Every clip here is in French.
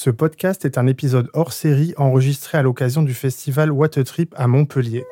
Ce podcast est un épisode hors série enregistré à l'occasion du festival What Trip à Montpellier.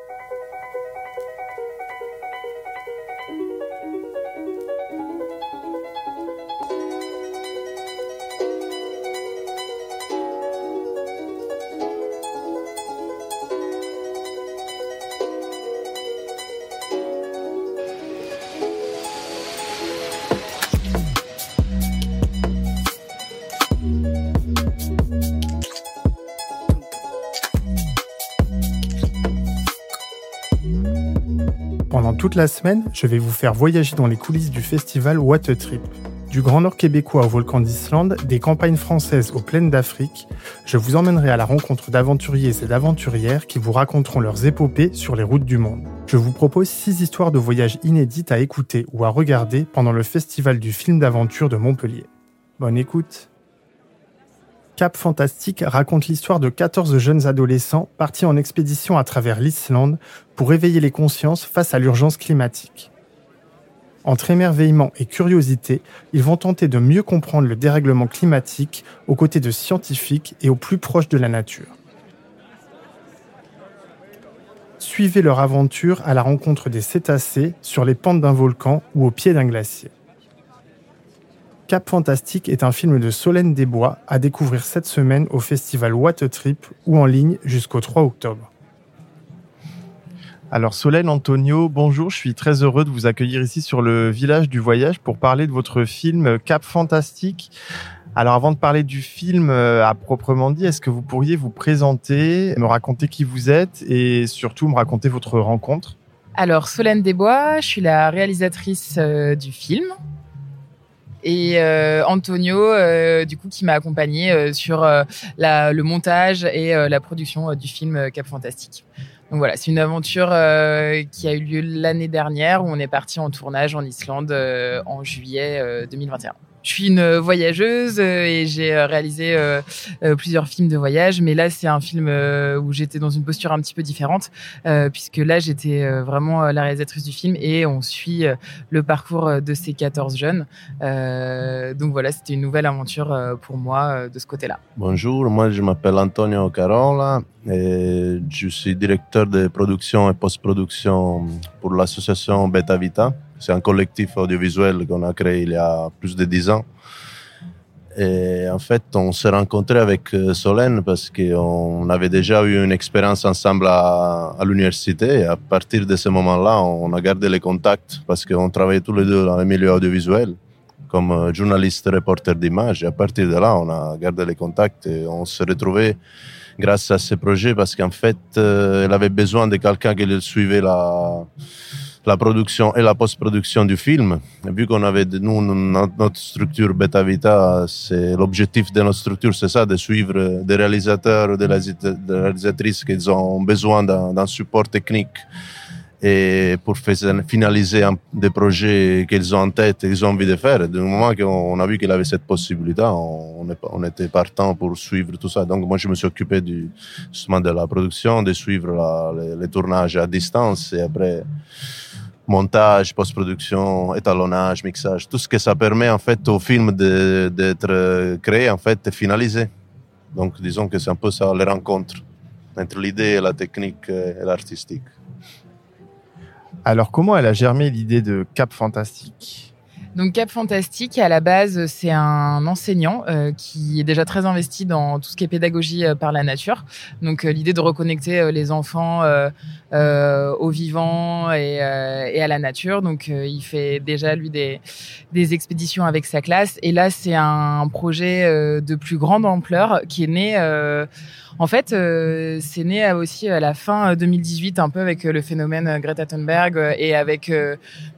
Pendant toute la semaine, je vais vous faire voyager dans les coulisses du festival What a Trip. Du Grand Nord québécois au volcan d'Islande, des campagnes françaises aux plaines d'Afrique, je vous emmènerai à la rencontre d'aventuriers et d'aventurières qui vous raconteront leurs épopées sur les routes du monde. Je vous propose six histoires de voyages inédites à écouter ou à regarder pendant le festival du film d'aventure de Montpellier. Bonne écoute Cap Fantastique raconte l'histoire de 14 jeunes adolescents partis en expédition à travers l'Islande pour éveiller les consciences face à l'urgence climatique. Entre émerveillement et curiosité, ils vont tenter de mieux comprendre le dérèglement climatique aux côtés de scientifiques et au plus proche de la nature. Suivez leur aventure à la rencontre des cétacés sur les pentes d'un volcan ou au pied d'un glacier. Cap Fantastique est un film de Solène Desbois à découvrir cette semaine au festival What a Trip ou en ligne jusqu'au 3 octobre. Alors Solène Antonio, bonjour, je suis très heureux de vous accueillir ici sur le village du voyage pour parler de votre film Cap Fantastique. Alors avant de parler du film euh, à proprement dit, est-ce que vous pourriez vous présenter, me raconter qui vous êtes et surtout me raconter votre rencontre? Alors Solène Desbois, je suis la réalisatrice euh, du film et euh, Antonio, euh, du coup, qui m'a accompagné euh, sur la, le montage et la production du film Cap Fantastique. Donc voilà, c'est une aventure qui a eu lieu l'année dernière où on est parti en tournage en Islande en juillet 2021. Je suis une voyageuse euh, et j'ai euh, réalisé euh, plusieurs films de voyage, mais là c'est un film où j'étais dans une posture un petit peu différente, puisque là j'étais vraiment la réalisatrice du film et on suit le parcours de ces 14 jeunes. donc voilà, c'était une nouvelle aventure pour moi de ce côté-là. Bonjour, moi je m'appelle Antonio Carola et je suis directeur de production et post-production pour l'association Beta Vita. C'est un collectif audiovisuel qu'on a créé il y a plus de dix ans. Et en fait, on s'est rencontré avec euh, Solène parce qu'on avait déjà eu une expérience ensemble à, l'université. Et à partir de ce moment-là, on a gardé les contacts parce qu'on travaillait tous les deux dans le milieu audiovisuel comme euh, journaliste, reporter d'image. Et à partir de là, on a gardé les contacts et on s'est retrouvés grâce à ce projet parce qu'en fait, euh, elle avait besoin de quelqu'un qui le suivait la la production et la post-production du film. Vu qu'on avait, nous, notre structure Beta Vita, c'est l'objectif de notre structure, c'est ça, de suivre des réalisateurs, des réalisatrices qui ont besoin d'un support technique et pour finaliser des projets qu'ils ont en tête et qu'ils ont envie de faire. Du moment qu'on a vu qu'il avait cette possibilité, on, était partant pour suivre tout ça. Donc moi, je me suis occupé du, justement de la production, de suivre les, les, tournages à distance et après montage, post-production, étalonnage, mixage, tout ce que ça permet en fait au film d'être créé en fait et finalisé. Donc disons que c'est un peu ça les rencontres entre l'idée la technique et l'artistique. Alors comment elle a germé l'idée de Cap Fantastique? Donc Cap Fantastique, à la base, c'est un enseignant euh, qui est déjà très investi dans tout ce qui est pédagogie euh, par la nature. Donc euh, l'idée de reconnecter les enfants au vivant et, et, à la nature. Donc il fait déjà lui des, des expéditions avec sa classe. Et là, c'est un projet de plus grande ampleur qui est né en fait, euh, c'est né aussi à la fin 2018, euh, un peu avec euh, le phénomène Greta Thunberg et avec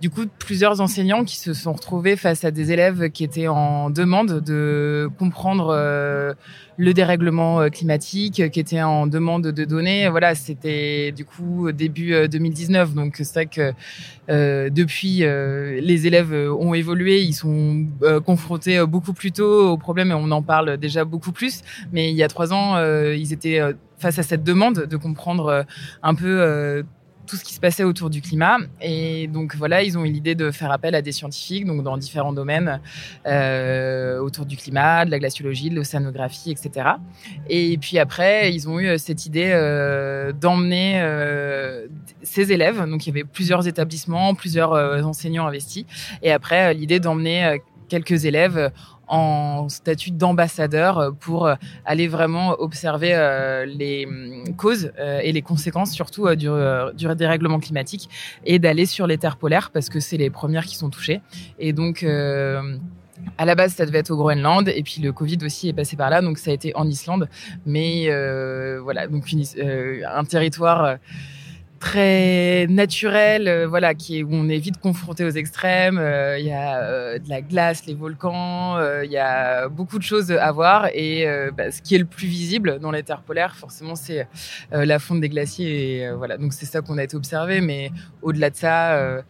du coup plusieurs enseignants qui se sont retrouvés face à des élèves qui étaient en demande de comprendre le dérèglement climatique, qui étaient en demande de données. Voilà, c'était du coup début 2019, donc c'est vrai que depuis les élèves ont évolué, ils sont confrontés beaucoup plus tôt au problème et on en parle déjà beaucoup plus. Mais il y a trois ans, ils étaient euh, face à cette demande de comprendre euh, un peu euh, tout ce qui se passait autour du climat. Et donc voilà, ils ont eu l'idée de faire appel à des scientifiques, donc dans différents domaines euh, autour du climat, de la glaciologie, de l'océanographie, etc. Et puis après, ils ont eu cette idée euh, d'emmener euh, ces élèves. Donc il y avait plusieurs établissements, plusieurs euh, enseignants investis. Et après, l'idée d'emmener quelques élèves en statut d'ambassadeur pour aller vraiment observer euh, les causes euh, et les conséquences surtout euh, du, du, dérèglement climatique et d'aller sur les terres polaires parce que c'est les premières qui sont touchées. Et donc à la base, ça devait être au Groenland, et puis le Covid aussi est passé par là, donc ça a été en Islande. Mais voilà, donc une, un territoire très naturel, euh, voilà, qui est, où on est vite confronté aux extrêmes. Euh, il y a euh, de la glace, les volcans, il y a beaucoup de choses à voir. Et bah, ce qui est le plus visible dans les terres polaires, forcément, c'est la fonte des glaciers. Et voilà, donc c'est ça qu'on a été observé. Mais au-delà de ça,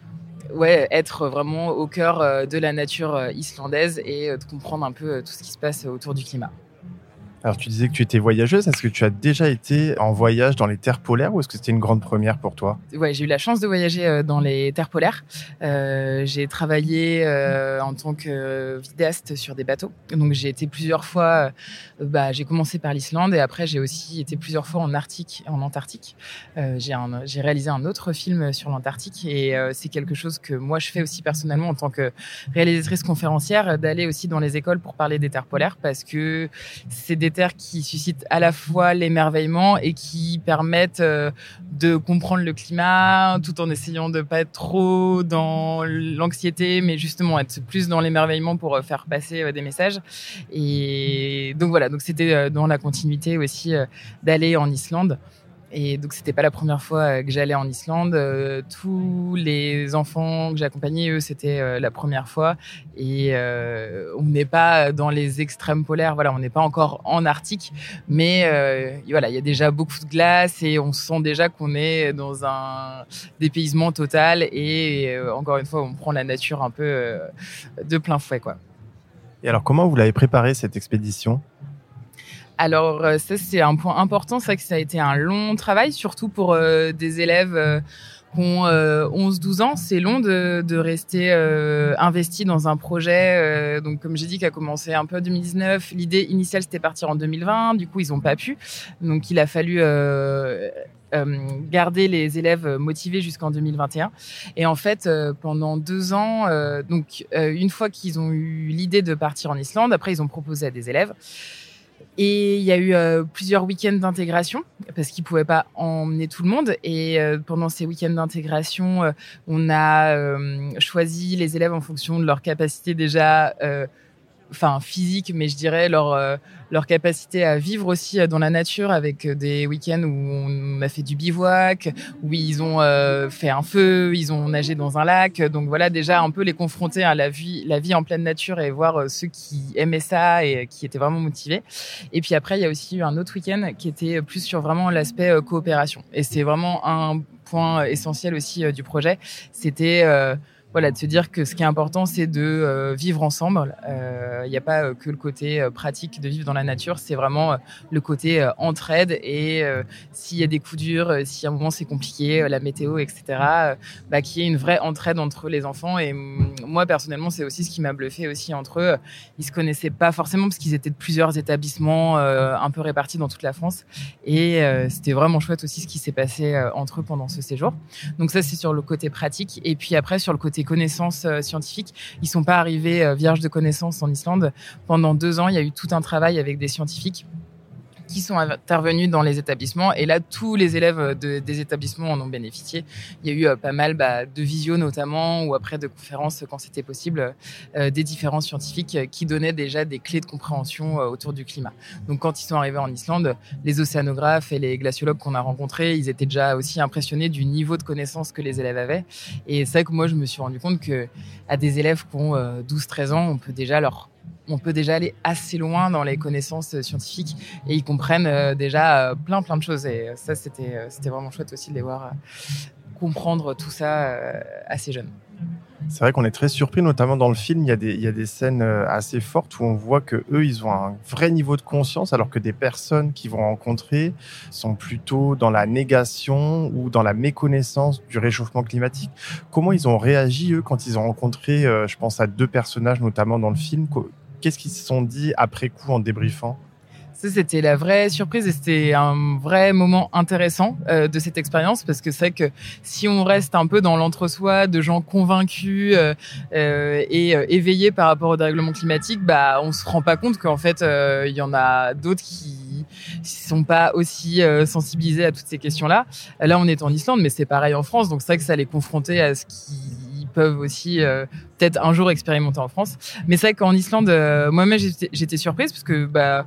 ouais, être vraiment au cœur de la nature islandaise et de comprendre un peu tout ce qui se passe autour du climat. Alors, tu disais que tu étais voyageuse. Est-ce que tu as déjà été en voyage dans les terres polaires ou est-ce que c'était une grande première pour toi? Ouais, j'ai eu la chance de voyager euh, dans les terres polaires. Euh, j'ai travaillé euh, en tant que vidéaste sur des bateaux. Donc, j'ai été plusieurs fois. Euh, bah, j'ai commencé par l'Islande et après, j'ai aussi été plusieurs fois en Arctique, en Antarctique. Euh, j'ai réalisé un autre film sur l'Antarctique et c'est quelque chose que moi je fais aussi personnellement en tant que réalisatrice conférencière, d'aller aussi dans les écoles pour parler des terres polaires parce que c'est des qui suscitent à la fois l'émerveillement et qui permettent euh, de comprendre le climat tout en essayant de pas être trop dans l'anxiété, mais justement être plus dans l'émerveillement pour euh, faire passer euh, des messages. Et donc voilà, donc c'était dans la continuité aussi d'aller en Islande. Et donc, c'était pas la première fois euh, que j'allais en Islande. Euh, tous les enfants que j'accompagnais, eux, c'était euh, la première fois. Et on n'est pas dans les extrêmes polaires. Voilà, on n'est pas encore en Arctique, mais voilà, il y a déjà beaucoup de glace et on sent déjà qu'on est dans un dépaysement total. Et encore une fois, on prend la nature un peu de plein fouet, quoi. Et alors, comment vous l'avez préparé cette expédition? Alors euh, ça c'est un point important, c'est vrai que ça a été un long travail, surtout pour euh, des élèves euh, qui ont 11-12 ans. C'est long de, de rester investi dans un projet. donc comme j'ai dit, qui a commencé un peu en 2019. L'idée initiale c'était partir en 2020. Du coup ils n'ont pas pu. Donc il a fallu garder les élèves motivés jusqu'en 2021. Et en fait, pendant deux ans, donc une fois qu'ils ont eu l'idée de partir en Islande, après ils ont proposé à des élèves. Et il y a eu euh, plusieurs week-ends d'intégration parce qu'ils pouvaient pas emmener tout le monde. Et euh, pendant ces week-ends d'intégration, euh, on a choisi les élèves en fonction de leur capacité déjà enfin physique, mais je dirais leur euh, leur capacité à vivre aussi euh, dans la nature avec euh, des week-ends où on a fait du bivouac, où ils ont fait un feu, ils ont nagé dans un lac. Donc voilà déjà un peu les confronter à la vie la vie en pleine nature et voir ceux qui aimaient ça et qui étaient vraiment motivés. Et puis après il y a aussi eu un autre week-end qui était plus sur vraiment l'aspect coopération. Et c'est vraiment un point essentiel aussi du projet. C'était voilà, de se dire que ce qui est important, c'est de euh, vivre ensemble. Il euh, n'y a pas euh, que le côté pratique de vivre dans la nature, c'est vraiment le côté entraide. Et s'il y a des coups durs, si à un moment c'est compliqué, la météo, etc., bah, qu'il y ait une vraie entraide entre les enfants. Et moi, personnellement, c'est aussi ce qui m'a bluffé aussi entre eux. Ils se connaissaient pas forcément parce qu'ils étaient de plusieurs établissements un peu répartis dans toute la France. Et c'était vraiment chouette aussi ce qui s'est passé entre eux pendant ce séjour. Donc ça, c'est sur le côté pratique. Et puis après, sur le côté connaissances euh, scientifiques. Ils sont pas arrivés euh, vierges de connaissances en Islande. Pendant deux ans, il y a eu tout un travail avec des scientifiques qui sont intervenus dans les établissements. Et là, tous les élèves de, des établissements en ont bénéficié. Il y a eu euh, pas mal bah, de visio notamment, ou après de conférences quand c'était possible, euh, des différents scientifiques qui donnaient déjà des clés de compréhension euh, autour du climat. Donc quand ils sont arrivés en Islande, les océanographes et les glaciologues qu'on a rencontrés, ils étaient déjà aussi impressionnés du niveau de connaissance que les élèves avaient. Et c'est vrai que moi, je me suis rendu compte que à des élèves qui ont 12-13 ans, on peut déjà leur on peut déjà aller assez loin dans les connaissances scientifiques et ils comprennent euh, déjà euh, plein plein de choses et ça c'était euh, c'était vraiment chouette aussi de les voir comprendre tout ça assez jeunes. C'est vrai qu'on est très surpris, notamment dans le film. Il y, a des, il y a des scènes euh, assez fortes où on voit que eux, ils ont un vrai niveau de conscience, alors que des personnes qu'ils vont rencontrer sont plutôt dans la négation ou dans la méconnaissance du réchauffement climatique. Comment ils ont réagi eux quand ils ont rencontré, euh, je pense à deux personnages notamment dans le film? Qu'est-ce qu'ils se sont dit après coup en débriefant? C'était la vraie surprise et c'était un vrai moment intéressant euh, de cette expérience parce que c'est vrai que si on reste un peu dans l'entre-soi de gens convaincus euh, euh, et éveillés par rapport au dérèglement climatique, bah on se rend pas compte qu'en fait il y en a d'autres qui sont pas aussi sensibilisés à toutes ces questions-là. Là, on est en Islande, mais c'est pareil en France, donc c'est vrai que ça les confronter à ce qu'ils peuvent aussi peut-être un jour expérimenter en France. Mais c'est vrai qu'en Islande, moi-même j'étais surprise parce que bah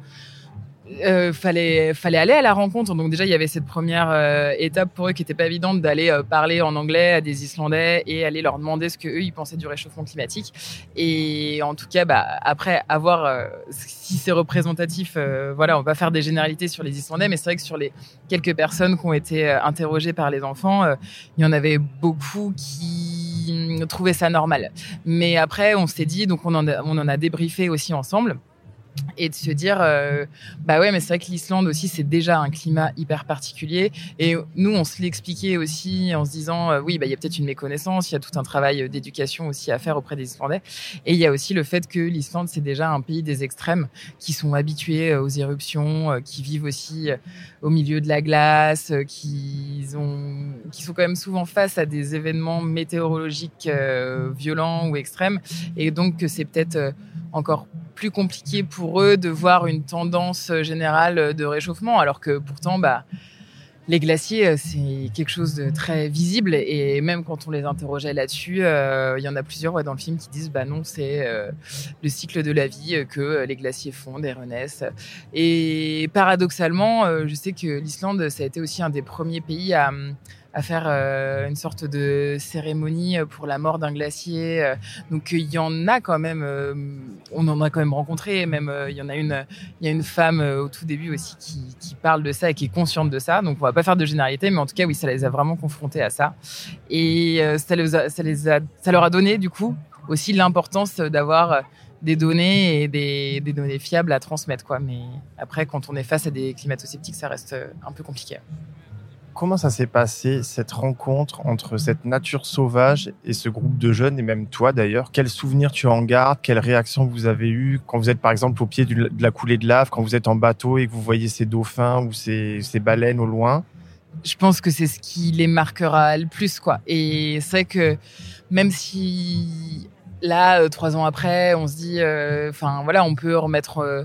euh, fallait aller à la rencontre. Donc déjà il y avait cette première euh, étape pour eux qui était pas évidente d'aller euh, parler en anglais à des Islandais et aller leur demander ce que eux ils pensaient du réchauffement climatique. Et en tout cas bah après avoir euh, si c'est représentatif, voilà on va faire des généralités sur les Islandais, mais c'est vrai que sur les quelques personnes qui ont été interrogées par les enfants, il y en avait beaucoup qui trouvaient ça normal. Mais après on s'est dit donc on en a, débriefé aussi ensemble et de se dire euh, bah ouais mais c'est vrai que l'Islande aussi c'est déjà un climat hyper particulier et nous on se l'expliquait aussi en se disant euh, oui bah il y a peut-être une méconnaissance il y a tout un travail d'éducation aussi à faire auprès des Islandais et il y a aussi le fait que l'Islande c'est déjà un pays des extrêmes qui sont habitués euh, aux éruptions qui vivent aussi au milieu de la glace qui qui sont quand même souvent face à des événements météorologiques violents ou extrêmes. Et donc que c'est peut-être encore plus compliqué pour eux de voir une tendance générale de réchauffement, alors que pourtant, bah, les glaciers, euh, c'est quelque chose de très visible. Et même quand on les interrogeait là-dessus, euh, il y en a plusieurs dans le film qui disent bah non, c'est euh, le cycle de la vie que les glaciers fondent et renaissent. Et paradoxalement, je sais que l'Islande, ça a été aussi un des premiers pays à à faire euh, une sorte de cérémonie pour la mort d'un glacier. Euh, donc il y en a quand même, euh, on en a quand même rencontré. Même il y en a une, il y a une femme au tout début aussi qui, parle de ça et qui est consciente de ça. Donc on va pas faire de généralité, mais en tout cas oui, ça les a vraiment confrontés à ça. Et ça, les a, ça les a, ça leur a donné du coup aussi l'importance d'avoir des données et des, des, données fiables à transmettre quoi. Mais après, quand on est face à des climato-sceptiques, ça reste un peu compliqué. Comment ça s'est passé, cette rencontre entre cette nature sauvage et ce groupe de jeunes, et même toi d'ailleurs? Quels souvenirs tu en gardes? Quelles réactions vous avez eues? Quand vous êtes par exemple au pied de la coulée de lave, quand vous êtes en bateau et que vous voyez ces dauphins ou ces, ces baleines au loin? Je pense que c'est ce qui les marquera le plus. quoi. Et c'est que même si là, euh, trois ans après, on se dit, euh, enfin voilà, on peut remettre... Euh,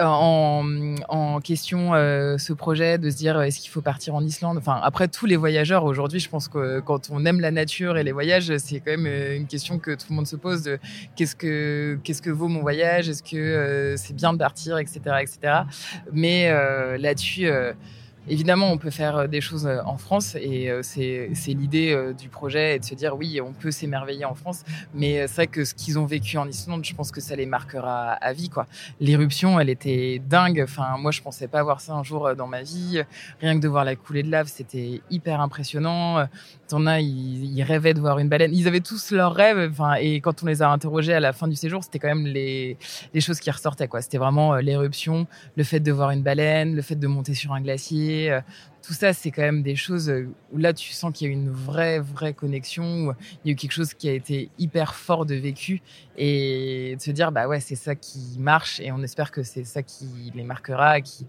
en, question euh, ce projet de se dire est-ce qu'il faut partir en Islande? Enfin, après tous les voyageurs aujourd'hui, je pense que quand on aime la nature et les voyages, c'est quand même euh, une question que tout le monde se pose de qu'est-ce que qu'est-ce que vaut mon voyage? Est-ce que euh, c'est bien de partir, etc., etc. Mais là-dessus Évidemment, on peut faire euh, des choses euh, en France et euh, c'est l'idée du projet et de se dire oui, on peut s'émerveiller en France. Mais c'est vrai que ce qu'ils ont vécu en Islande, je pense que ça les marquera à vie. quoi. L'éruption, elle était dingue. Enfin, moi, je pensais pas voir ça un jour dans ma vie. Rien que de voir la coulée de lave, c'était hyper impressionnant. T'en as, ils, rêvaient de voir une baleine. Ils avaient tous leurs rêves. Enfin, et quand on les a interrogés à la fin du séjour, c'était quand même les, choses qui ressortaient. quoi. C'était vraiment l'éruption, le fait de voir une baleine, le fait de monter sur un glacier euh, tout ça, c'est quand même des choses euh, où là, tu sens qu'il y a une vraie, vraie connexion, où il y a eu quelque chose qui a été hyper fort de vécu et de se dire, bah ouais, c'est ça qui marche et on espère que c'est ça qui les marquera, qui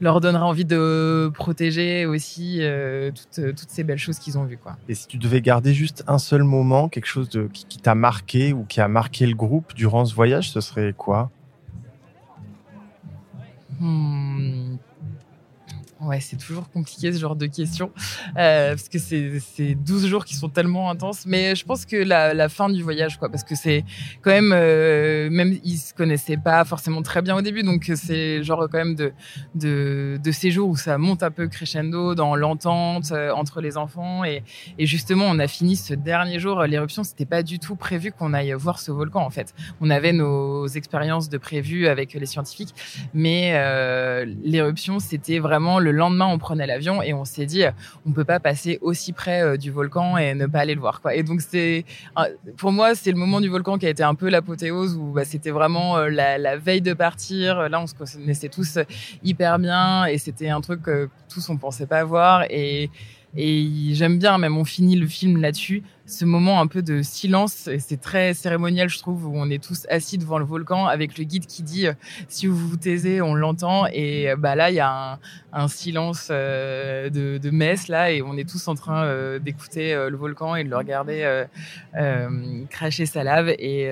leur donnera envie de protéger aussi euh, toutes, ces belles choses qu'ils ont vues. Quoi. Et si tu devais garder juste un seul moment, quelque chose de, qui, t'a marqué ou qui a marqué le groupe durant ce voyage, ce serait quoi? Hmm. Ouais, c'est toujours compliqué ce genre de questions euh, parce que c'est 12 jours qui sont tellement intenses. Mais je pense que la, la fin du voyage, quoi, parce que c'est quand même, euh, même ils se connaissaient pas forcément très bien au début, donc c'est genre quand même de, de, de ces jours où ça monte un peu crescendo dans l'entente euh, entre les enfants et, et justement on a fini ce dernier jour l'éruption. C'était pas du tout prévu qu'on aille voir ce volcan en fait. On avait nos expériences de prévu avec les scientifiques, mais euh, l'éruption c'était vraiment le lendemain, on prenait l'avion et on s'est dit, on peut pas passer aussi près du volcan et ne pas aller le voir. Et donc, c'est, pour moi, c'est le moment du volcan qui a été un peu l'apothéose où bah, c'était vraiment la, la, veille de partir. Là, on se connaissait tous hyper bien et c'était un truc que tous on pensait pas voir. Et, et j'aime bien, même on finit le film là-dessus, ce moment un peu de silence. C'est très cérémonial, je trouve, où on est tous assis devant le volcan avec le guide qui dit euh, si vous vous taisez, on l'entend. Et euh, bah là, il y a un, silence euh, de, messe là, et on est tous en train d'écouter le volcan et de le regarder cracher sa lave. Et,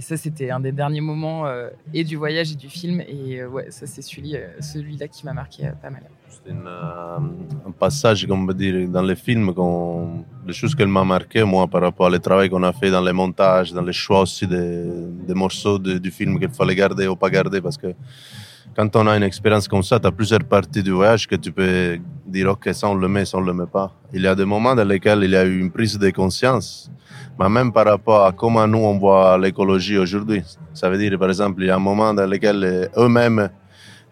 ça, c'était un des derniers moments et du voyage et du film. Et ouais, ça, c'est celui, celui-là qui m'a marqué pas mal. C'est un passage, comme on peut dire, dans le film, les choses qu'elle m'a marqué, moi, par rapport au travail qu'on a fait dans les montages, dans les choix aussi des, morceaux du film qu'il fallait garder ou pas garder. Parce que quand on a une expérience comme ça, tu as plusieurs parties du voyage que tu peux dire, OK, ça on le met, ça on le met pas. Il y a des moments dans lesquels il y a eu une prise de conscience, mais même par rapport à comment nous on voit l'écologie aujourd'hui. Ça veut dire, par exemple, il y a un moment dans lequel eux-mêmes,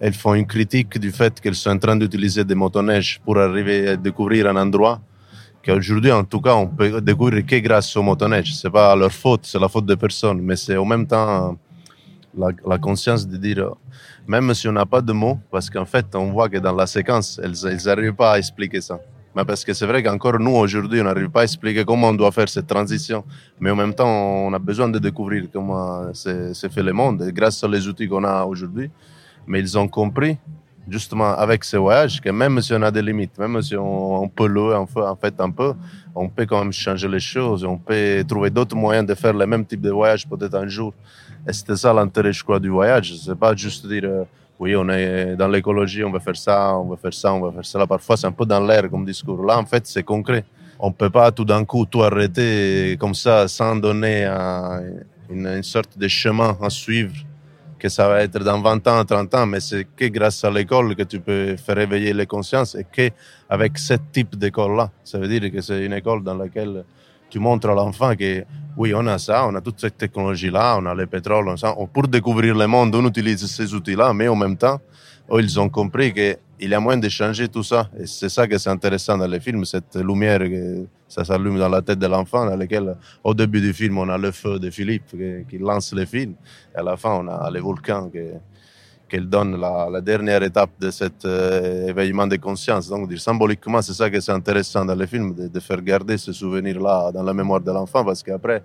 elles font une critique du fait qu'elles sont en train d'utiliser des motoneiges pour arriver à découvrir un endroit qu'aujourd'hui, en tout cas, on peut découvrir que grâce aux motoneiges. C'est pas leur faute, c'est la faute de personne, mais c'est en même temps la, conscience de dire, même si on n'a pas de mots, parce qu'en fait, on voit que dans la séquence, elles n'arrivent pas à expliquer ça. Mais parce que c'est vrai qu'encore nous, aujourd'hui, on n'arrive pas à expliquer comment on doit faire cette transition. Mais en même temps, on a besoin de découvrir comment c'est fait le monde, grâce aux outils qu'on a aujourd'hui. Mais ils ont compris justement avec ce voyage que même si on a des limites, même si on, peut louer en fait un peu, on peut quand même changer les choses, on peut trouver d'autres moyens de faire le même type de voyage peut-être un jour. Et c'était ça l'intérêt, je crois, du voyage. C'est pas juste dire, euh, oui, on est dans l'écologie, on va faire ça, on va faire ça, on va faire ça. Parfois, c'est un peu dans l'air comme discours. Là, en fait, c'est concret. On peut pas tout d'un coup tout arrêter comme ça sans donner une sorte de chemin à suivre que ça va être dans 20 ans, 30 ans, mais c'est que grâce à l'école que tu peux faire éveiller les consciences et que avec ce type d'école-là. Ça veut dire que c'est une école dans laquelle tu montres à l'enfant que oui, on a ça, on a toute cette technologie-là, on a le pétrole, on ça. Pour découvrir le monde, on utilise ces outils-là, mais en même temps, ils ont compris qu'il y a moyen de changer tout ça. Et c'est ça que c'est intéressant dans les films, cette lumière que ça s'allume dans la tête de l'enfant, dans laquelle, au début du film, on a le feu de Philippe qui, lance le film. Et à la fin, on a les volcans qui, donne la, dernière étape de cet euh, éveillement de conscience. Donc, symboliquement, c'est ça que c'est intéressant dans les films, de, de faire garder ce souvenir-là dans la mémoire de l'enfant, parce qu'après,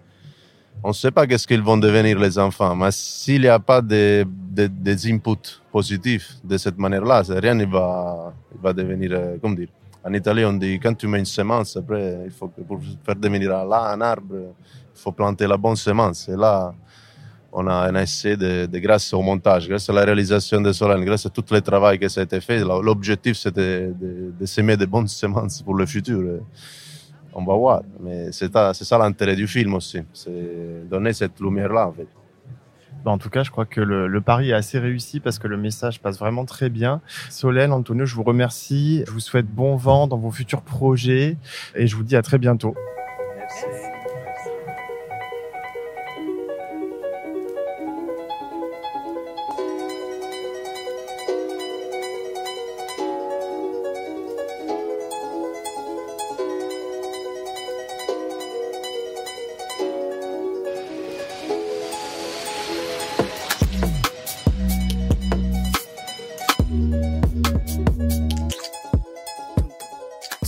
on ne sait pas qu'est-ce qu'ils vont devenir les enfants, mais s'il n'y a pas de, des inputs positifs de cette manière-là, rien ne va, va devenir, euh, dire. En Italie, on dit quand tu mets une semence, après, il faut pour faire devenir là un arbre, il faut planter la bonne semence. Et là, on a, un essai de, grâce au montage, grâce à la réalisation de Solène, grâce à tout le travail qui a été fait. L'objectif, c'était de, de, s'aimer de bonnes semences pour le futur on va voir. Mais c'est ça l'intérêt du film aussi, c'est donner cette lumière-là en fait. Bah, en tout cas, je crois que le, pari est assez réussi parce que le message passe vraiment très bien. Solène, Antonio, je vous remercie. Je vous souhaite bon vent dans vos futurs projets et je vous dis à très bientôt. Merci.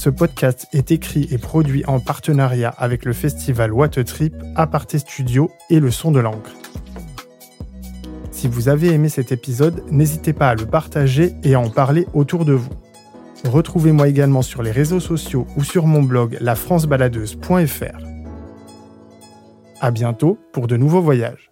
Ce podcast est écrit et produit en partenariat avec le festival What Trip, Aparté Studio et Le Son de l'encre. Si vous avez aimé cet épisode, n'hésitez pas à le partager et à en parler autour de vous. Retrouvez-moi également sur les réseaux sociaux ou sur mon blog lafrancebaladeuse.fr. À bientôt pour de nouveaux voyages.